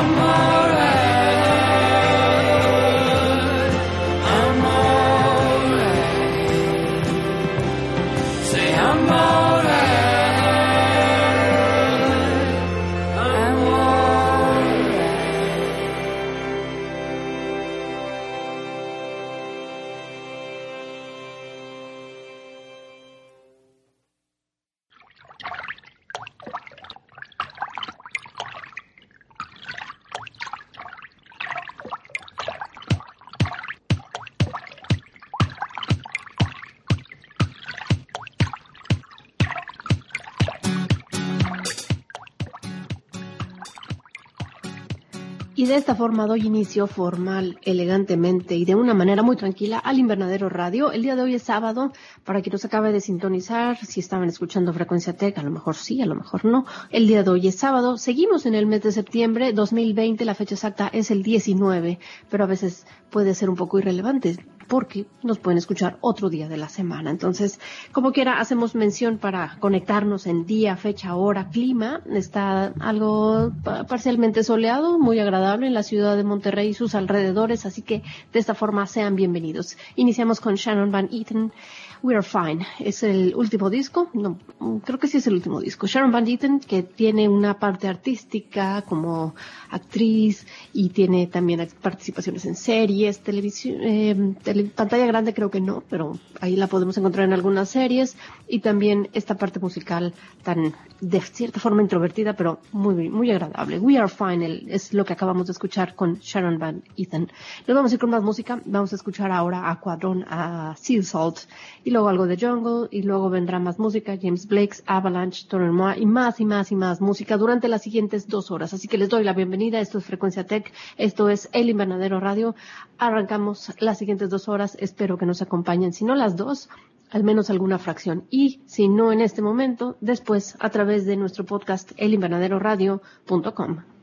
amar. Y de esta forma doy inicio formal, elegantemente y de una manera muy tranquila al Invernadero Radio. El día de hoy es sábado, para quien nos acabe de sintonizar, si estaban escuchando Frecuencia Tech, a lo mejor sí, a lo mejor no. El día de hoy es sábado. Seguimos en el mes de septiembre 2020, la fecha exacta es el 19, pero a veces puede ser un poco irrelevante porque nos pueden escuchar otro día de la semana. Entonces, como quiera, hacemos mención para conectarnos en día, fecha, hora, clima. Está algo pa- parcialmente soleado, muy agradable en la ciudad de Monterrey y sus alrededores, así que de esta forma sean bienvenidos. Iniciamos con Shannon Van Eaton. We Are Fine. Es el último disco. No, creo que sí es el último disco. Sharon Van Eaton, que tiene una parte artística como actriz y tiene también participaciones en series, televisión, eh, tele- pantalla grande creo que no, pero ahí la podemos encontrar en algunas series y también esta parte musical tan de cierta forma introvertida, pero muy, muy agradable. We Are Final es lo que acabamos de escuchar con Sharon Van Ethan. Nos vamos a ir con más música. Vamos a escuchar ahora a Cuadrón, a Seal Salt y luego algo de Jungle y luego vendrá más música. James Blake's Avalanche, Torren Moa y más y más y más música durante las siguientes dos horas. Así que les doy la bienvenida. Esto es Frecuencia Tech. Esto es El Invernadero Radio. Arrancamos las siguientes dos horas. Espero que nos acompañen. Si no las dos, al menos alguna fracción. Y si no en este momento, después a través de nuestro podcast elinvernaderoradio.com.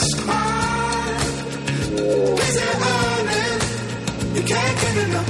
honest? Is it honest? You can't get enough.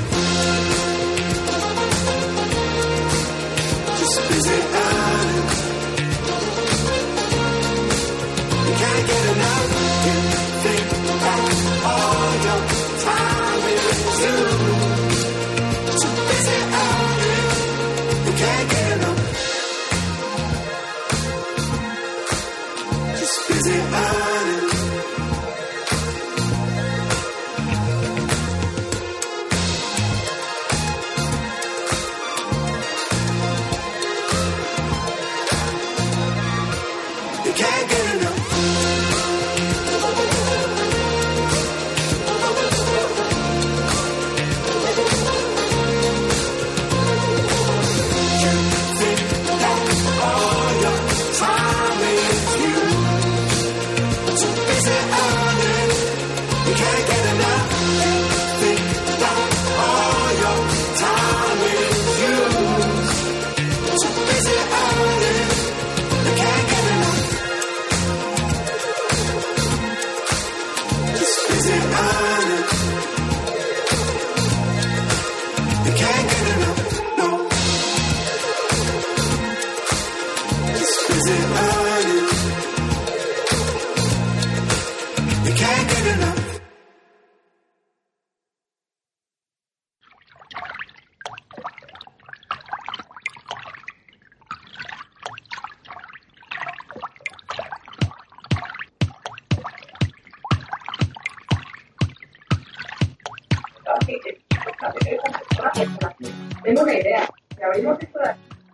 Tengo una idea.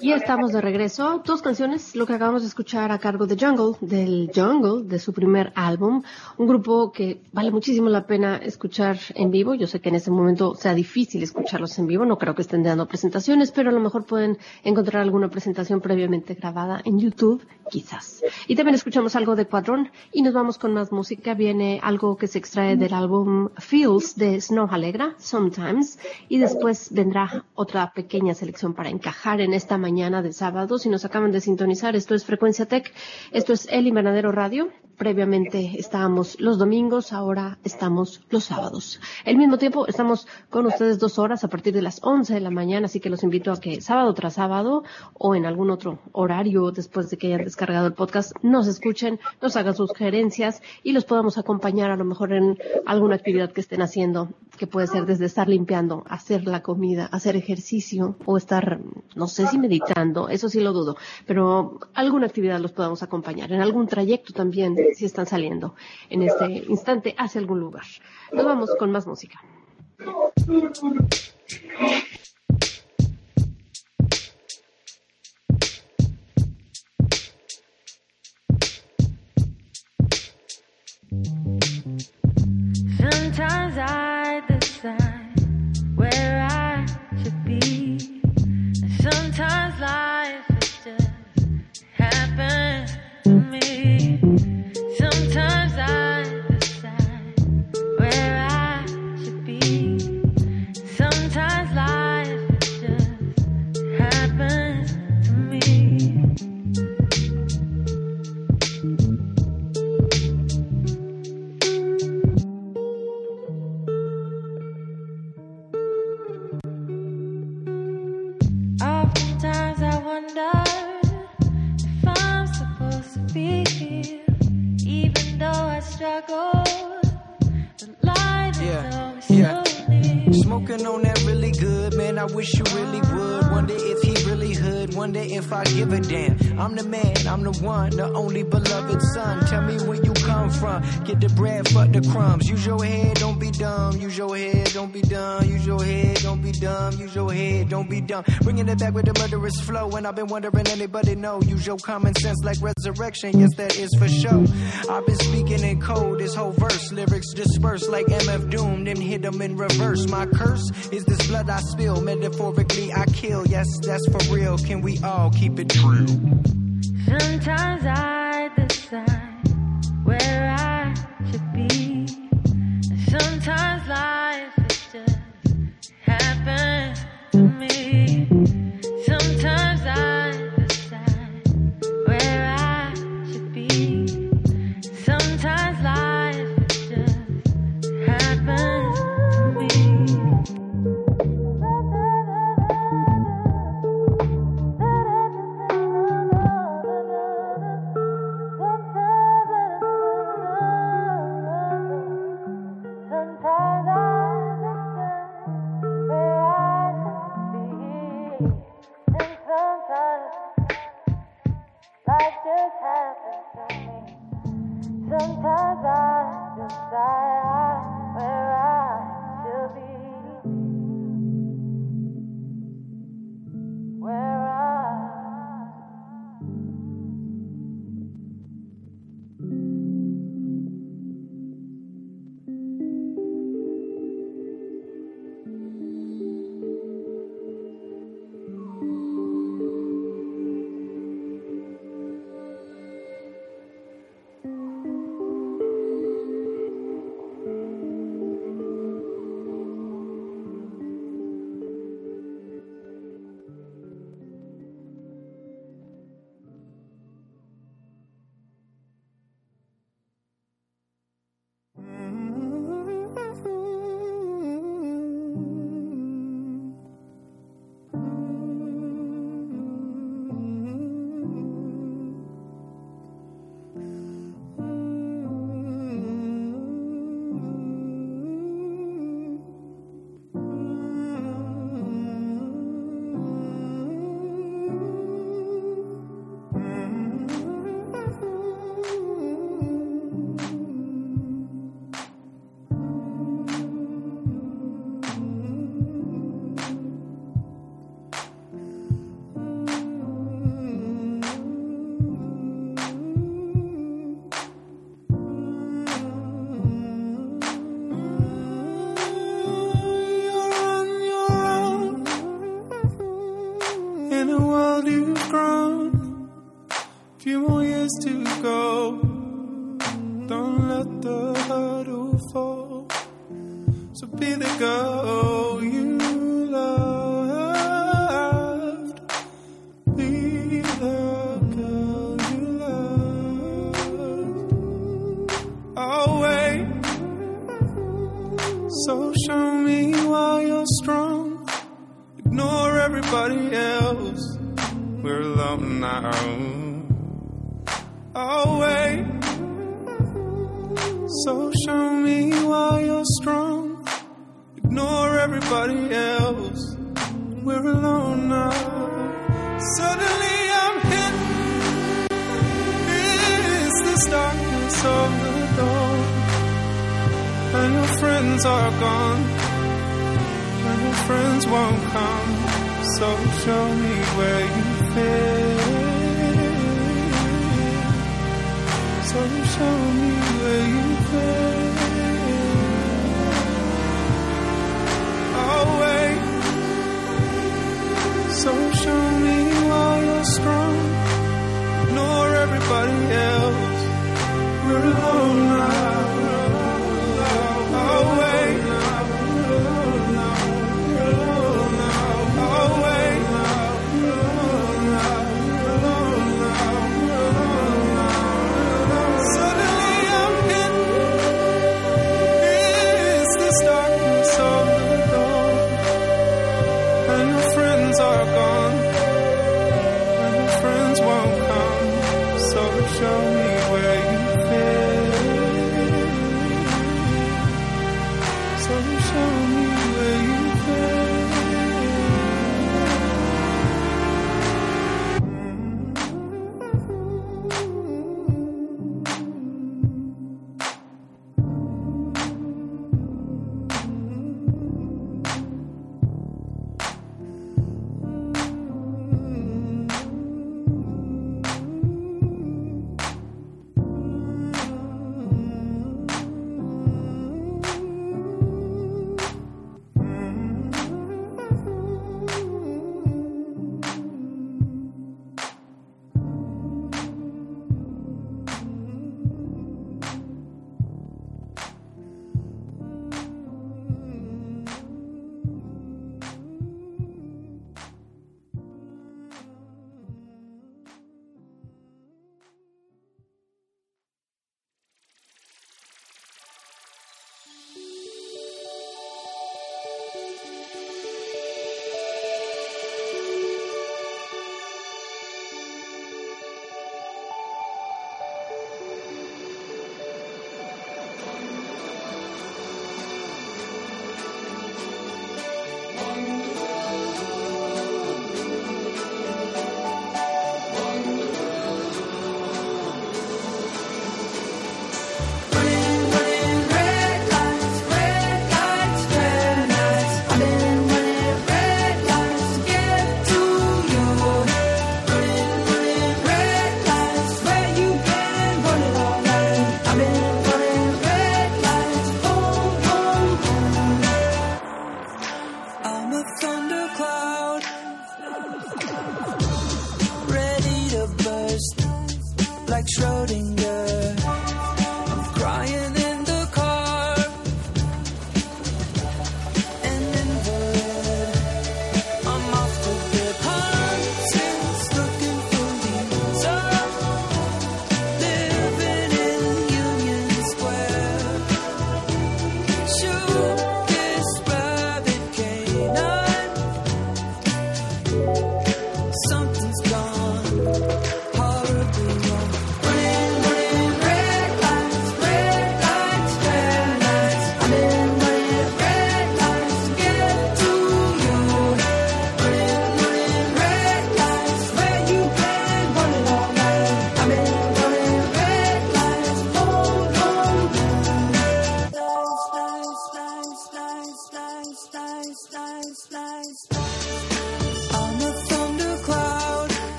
Y estamos de regreso. Dos canciones, lo que acabamos de escuchar a cargo de Jungle, del Jungle, de su primer álbum. Un grupo que vale muchísimo la pena escuchar en vivo. Yo sé que en este momento sea difícil escucharlos en vivo. No creo que estén dando presentaciones, pero a lo mejor pueden encontrar alguna presentación previamente grabada en YouTube, quizás. Y también escuchamos algo de Cuadrón y nos vamos con más música. Viene algo que se extrae del álbum Feels de Snow Alegra, Sometimes. Y después vendrá otra pequeña selección para encajar en esta mañana de sábado. Si nos acaban de sintonizar, esto es Frecuencia Tech, esto es El Invernadero Radio. Previamente estábamos los domingos, ahora estamos los sábados. Al mismo tiempo, estamos con ustedes dos horas a partir de las 11 de la mañana, así que los invito a que sábado tras sábado o en algún otro horario después de que hayan descargado el podcast, nos escuchen, nos hagan sugerencias y los podamos acompañar a lo mejor en alguna actividad que estén haciendo, que puede ser desde estar limpiando, hacer la comida, hacer ejercicio o estar, no sé si meditando, eso sí lo dudo, pero alguna actividad los podamos acompañar, en algún trayecto también, si están saliendo en este instante hacia algún lugar. Nos vamos con más música. Dumb. Bringing it back with the murderous flow. And I've been wondering, anybody know? Use your common sense like resurrection. Yes, that is for sure. I've been speaking in code. This whole verse, lyrics dispersed like MF Doom. Then hit them in reverse. My curse is this blood I spill. Metaphorically, I kill. Yes, that's for real. Can we all keep it true? Sometimes I decide where I should be. Sometimes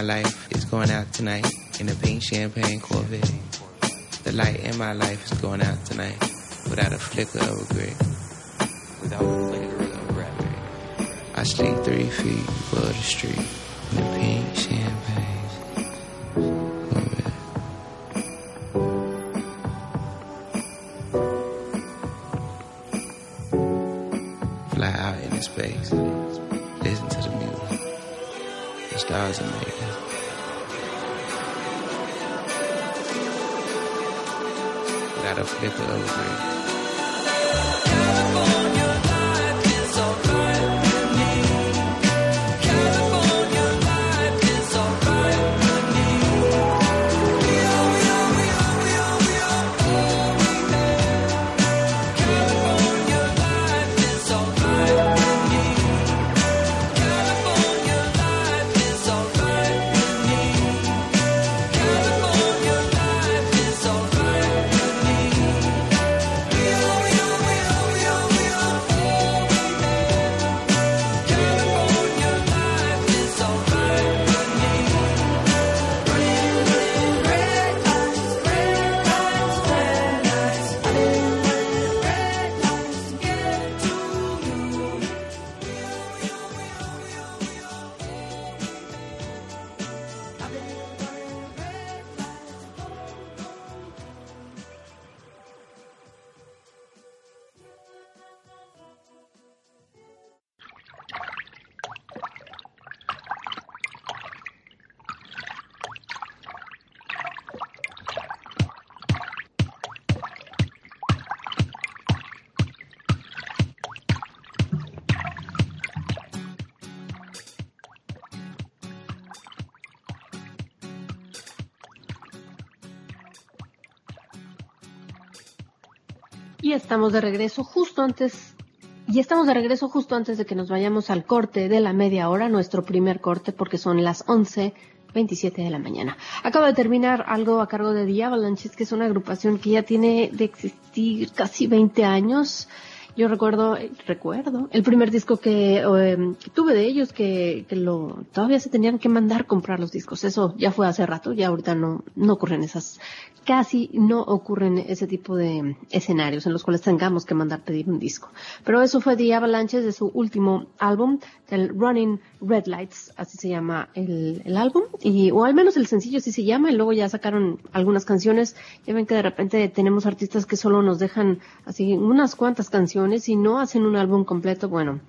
my life is going out tonight in a pink champagne Corvette. The light in my life is going out tonight without a flicker of regret. Without a flicker of regret. I sleep three feet above the street in a pink champagne out of liquor of wine. Estamos de regreso justo antes, y estamos de regreso justo antes de que nos vayamos al corte de la media hora, nuestro primer corte, porque son las 11.27 de la mañana. Acaba de terminar algo a cargo de The Avalanches, que es una agrupación que ya tiene de existir casi 20 años. Yo recuerdo, recuerdo, el primer disco que, eh, que tuve de ellos, que, que lo, todavía se tenían que mandar comprar los discos. Eso ya fue hace rato, ya ahorita no, no ocurren esas, casi no ocurren ese tipo de escenarios en los cuales tengamos que mandar pedir un disco. Pero eso fue The Avalanches de su último álbum, el Running Red Lights, así se llama el, el álbum, y, o al menos el sencillo así se llama, y luego ya sacaron algunas canciones. Ya ven que de repente tenemos artistas que solo nos dejan así unas cuantas canciones y no hacen un álbum completo. Bueno,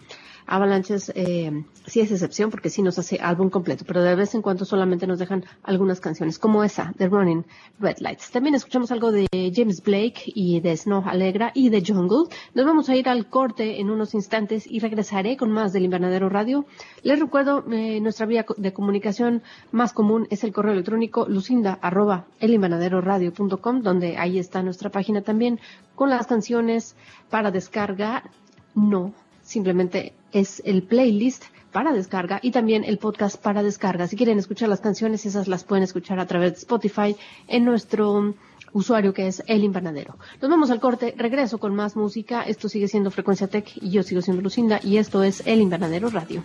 Avalanches eh, sí es excepción porque sí nos hace álbum completo, pero de vez en cuando solamente nos dejan algunas canciones, como esa de Running Red Lights. También escuchamos algo de James Blake y de Snow Alegra y de Jungle. Nos vamos a ir al corte en unos instantes y regresaré con más del Invernadero Radio. Les recuerdo, eh, nuestra vía de comunicación más común es el correo electrónico lucinda arroba elinvernaderoradio.com, donde ahí está nuestra página también con las canciones para descarga. No, simplemente es el playlist para descarga y también el podcast para descarga. Si quieren escuchar las canciones, esas las pueden escuchar a través de Spotify en nuestro usuario que es El Invernadero. Nos vamos al corte, regreso con más música. Esto sigue siendo Frecuencia Tech y yo sigo siendo Lucinda y esto es El Invernadero Radio.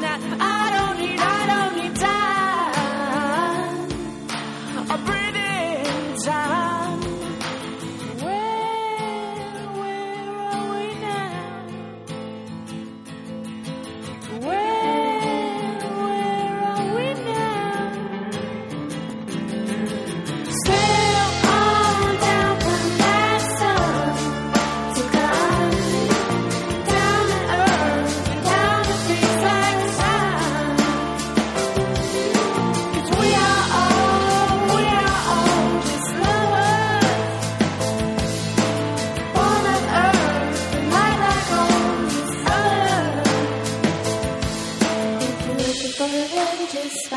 that. I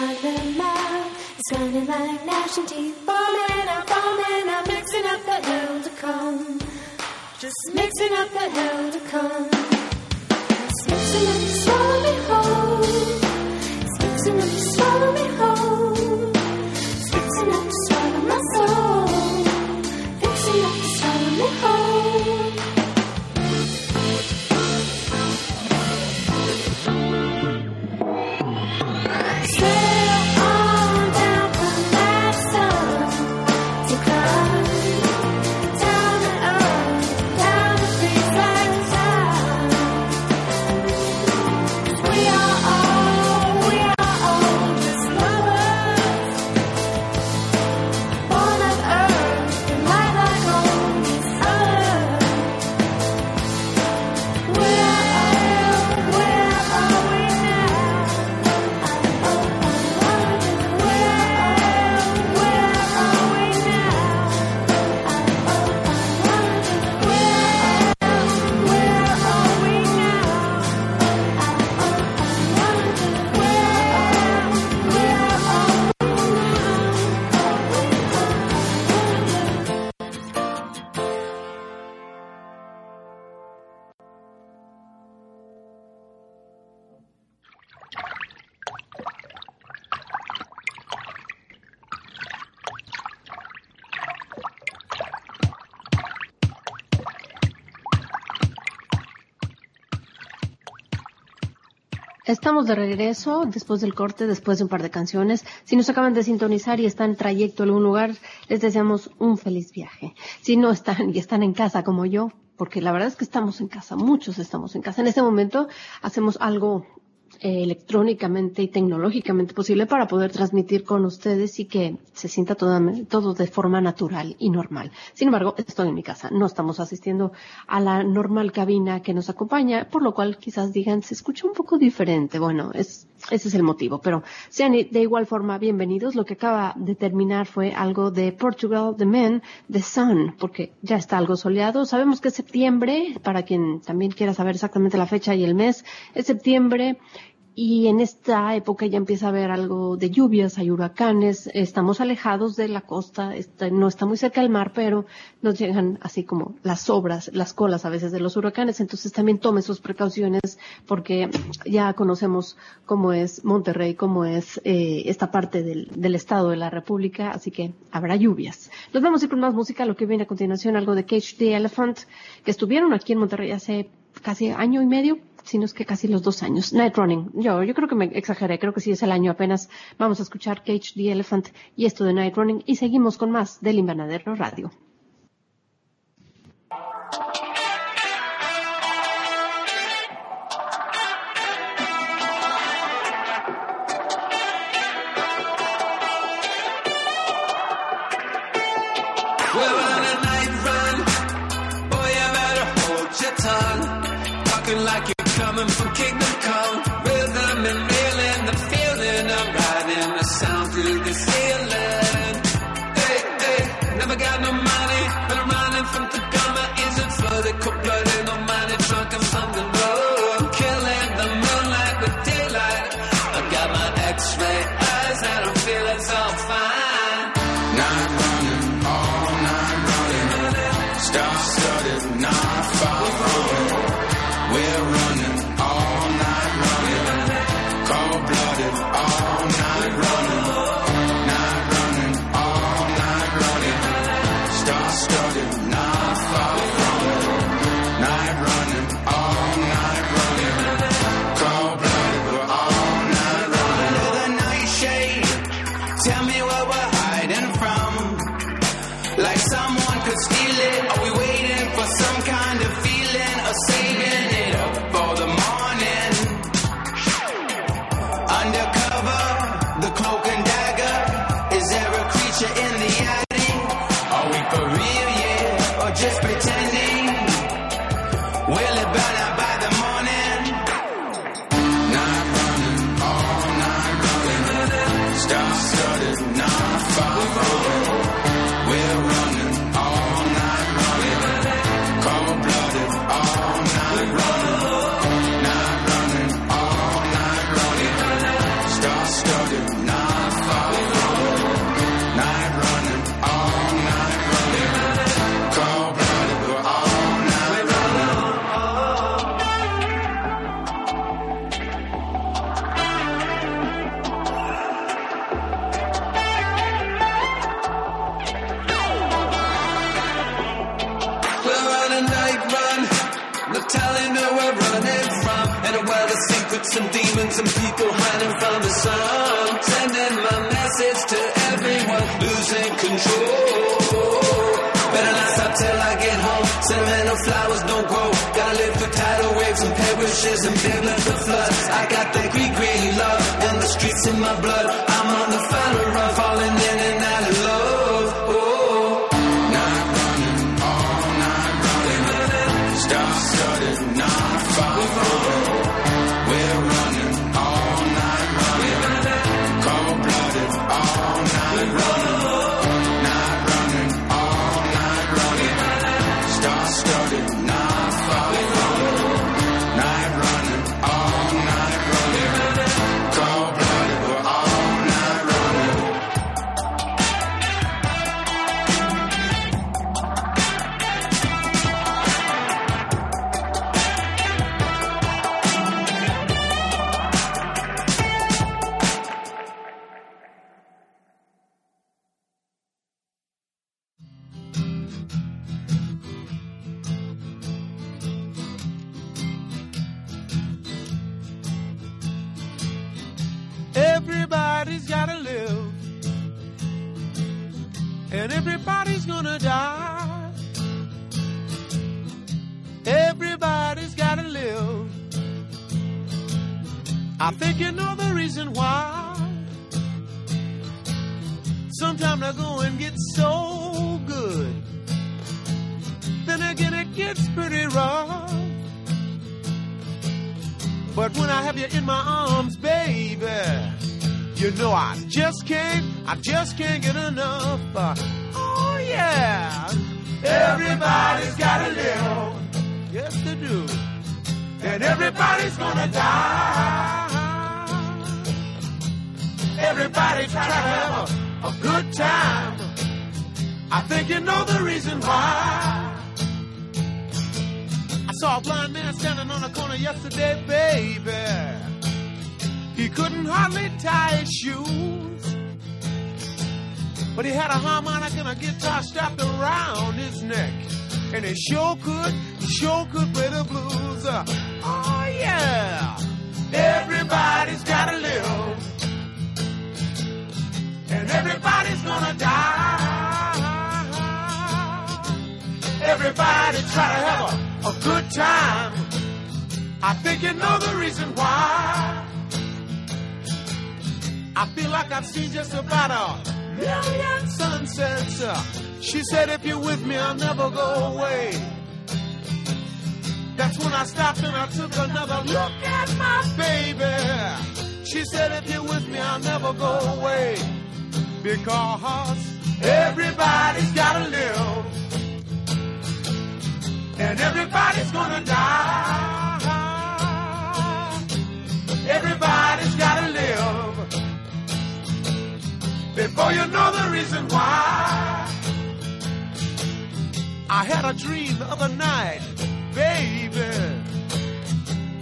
them out. It's running like teeth, falling out, falling out, mixing up the hell to come. Just mixing up the hell to come. It's mixing up swallow me whole. It's mixing up swallow me whole. Estamos de regreso después del corte, después de un par de canciones. Si nos acaban de sintonizar y están en trayecto a algún lugar, les deseamos un feliz viaje. Si no están y están en casa como yo, porque la verdad es que estamos en casa, muchos estamos en casa. En este momento hacemos algo eh, electrónicamente y tecnológicamente posible para poder transmitir con ustedes y que se sienta toda- todo de forma natural y normal. Sin embargo, estoy en mi casa, no estamos asistiendo a la normal cabina que nos acompaña, por lo cual quizás digan, se escucha un poco diferente. Bueno, es, ese es el motivo, pero sean de igual forma bienvenidos. Lo que acaba de terminar fue algo de Portugal, The Men, The Sun, porque ya está algo soleado. Sabemos que es septiembre, para quien también quiera saber exactamente la fecha y el mes, es septiembre. Y en esta época ya empieza a haber algo de lluvias, hay huracanes, estamos alejados de la costa, está- no está muy cerca del mar, pero nos llegan así como las obras, las colas a veces de los huracanes, entonces también tome sus precauciones porque ya conocemos cómo es Monterrey, cómo es eh, esta parte del, del estado de la República, así que habrá lluvias. Nos vamos a ir con más música, lo que viene a continuación, algo de Cage the Elephant, que estuvieron aquí en Monterrey hace casi año y medio, si no es que casi los dos años. Night Running. Yo, yo creo que me exageré, creo que sí es el año apenas. Vamos a escuchar Cage the Elephant y esto de Night Running y seguimos con más del Invernadero Radio. the. I got that Greek, green love, and the streets in my blood. yesterday, baby. He couldn't hardly tie his shoes. But he had a harmonica and a guitar strapped around his neck. And he sure could, he sure could play the blues. Uh, oh, yeah. Everybody's gotta live. And everybody's gonna die. Everybody try to have a, a good time. I think you know the reason why. I feel like I've seen just about a million sunsets. She said, if you're with me, I'll never go away. That's when I stopped and I took another look at my baby. She said, if you're with me, I'll never go away. Because everybody's gotta live. And everybody's gonna die. Everybody's gotta live. Before you know the reason why. I had a dream the other night, baby.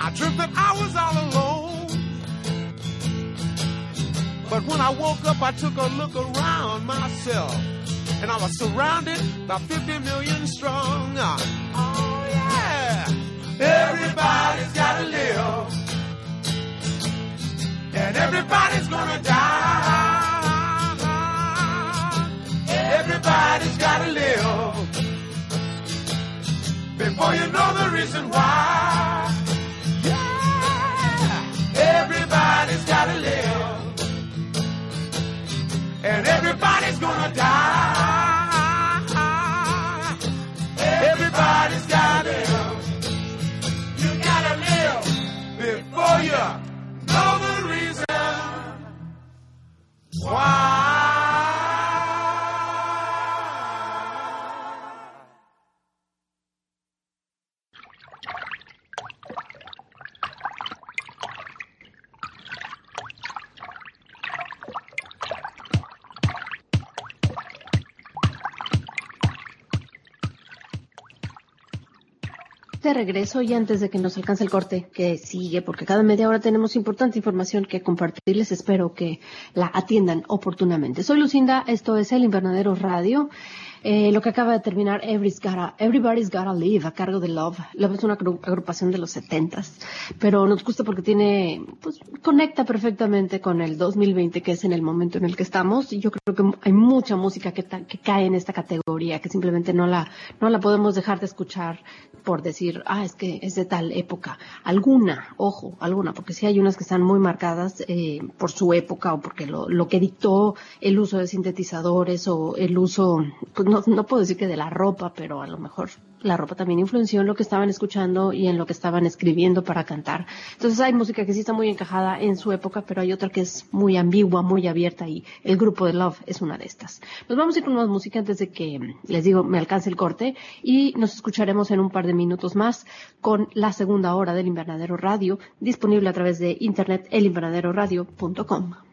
I dreamt that I was all alone. But when I woke up, I took a look around myself. And I was surrounded by 50 million strong. Oh, yeah. Everybody's gotta live. And everybody's gonna die. Everybody's gotta live. Before you know the reason why. Regreso y antes de que nos alcance el corte que sigue, porque cada media hora tenemos importante información que compartirles, espero que la atiendan oportunamente. Soy Lucinda, esto es El Invernadero Radio. Eh, lo que acaba de terminar Everybody's Gotta, Everybody's Gotta Live a cargo de Love. Love es una agru- agrupación de los setentas, pero nos gusta porque tiene, pues, conecta perfectamente con el 2020, que es en el momento en el que estamos. Y yo creo que hay mucha música que, que cae en esta categoría, que simplemente no la, no la podemos dejar de escuchar por decir, ah, es que es de tal época. Alguna, ojo, alguna, porque sí hay unas que están muy marcadas eh, por su época o porque lo, lo que dictó el uso de sintetizadores o el uso, pues no, no puedo decir que de la ropa, pero a lo mejor la ropa también influenció en lo que estaban escuchando y en lo que estaban escribiendo para cantar. Entonces hay música que sí está muy encajada en su época, pero hay otra que es muy ambigua, muy abierta y el grupo de Love es una de estas. Nos vamos a ir con más música antes de que, les digo, me alcance el corte y nos escucharemos en un par de minutos más con la segunda hora del Invernadero Radio, disponible a través de internet elinvernaderoradio.com.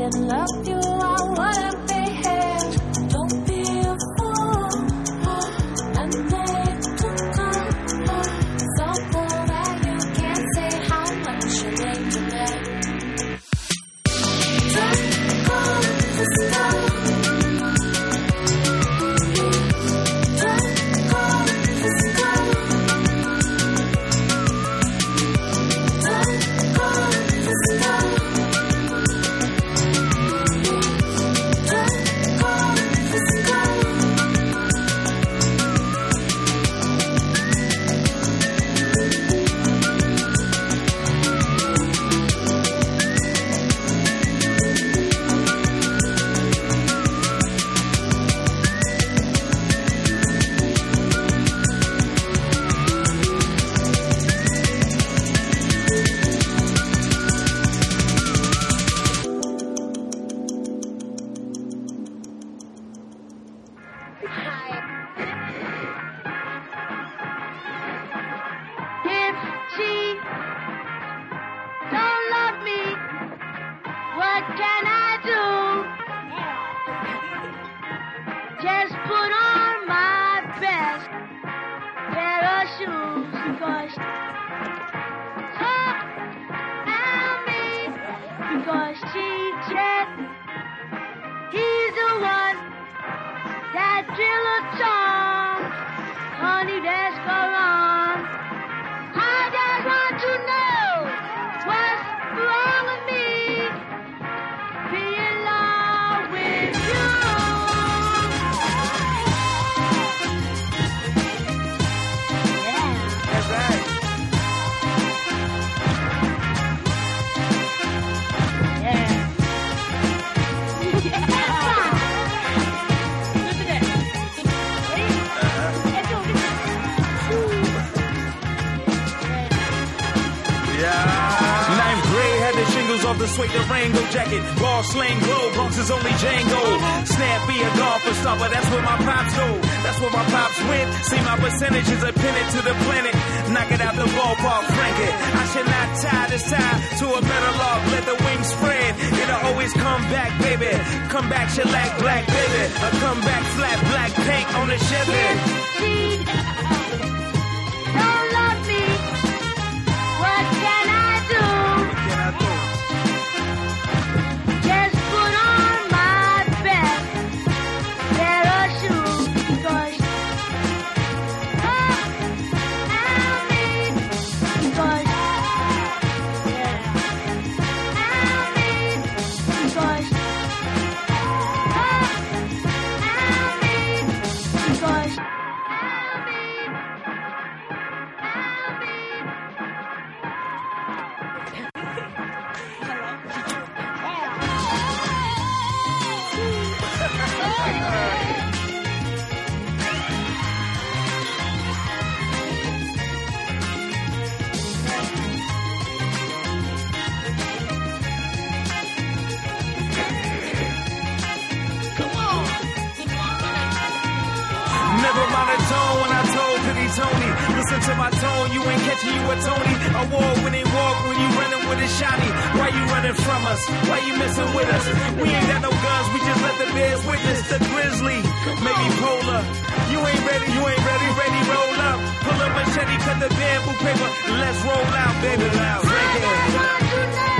If I didn't love the suede jacket. Ball slang glow, Bronx is only Django. Snappy a golfer stomper, that's where my pops go. That's where my pops went. See my percentages are pinned to the planet. Knock it out the ballpark, frank it. I should not tie this tie to a metal log. Let the wings spread. It'll always come back, baby. Come back, shellac, black, baby. A come back, flat, black paint on the Chevy. You ain't catching you with Tony. a Tony. when they walk when you running with a shotty. Why you running from us? Why you messing with us? We ain't got no guns, we just let the bears witness the grizzly. Maybe polar. You ain't ready, you ain't ready, ready, roll up. Pull up machete, cut the bamboo paper. Let's roll out, baby. Loud. Reggae. Thank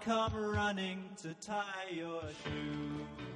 come running to tie your shoe.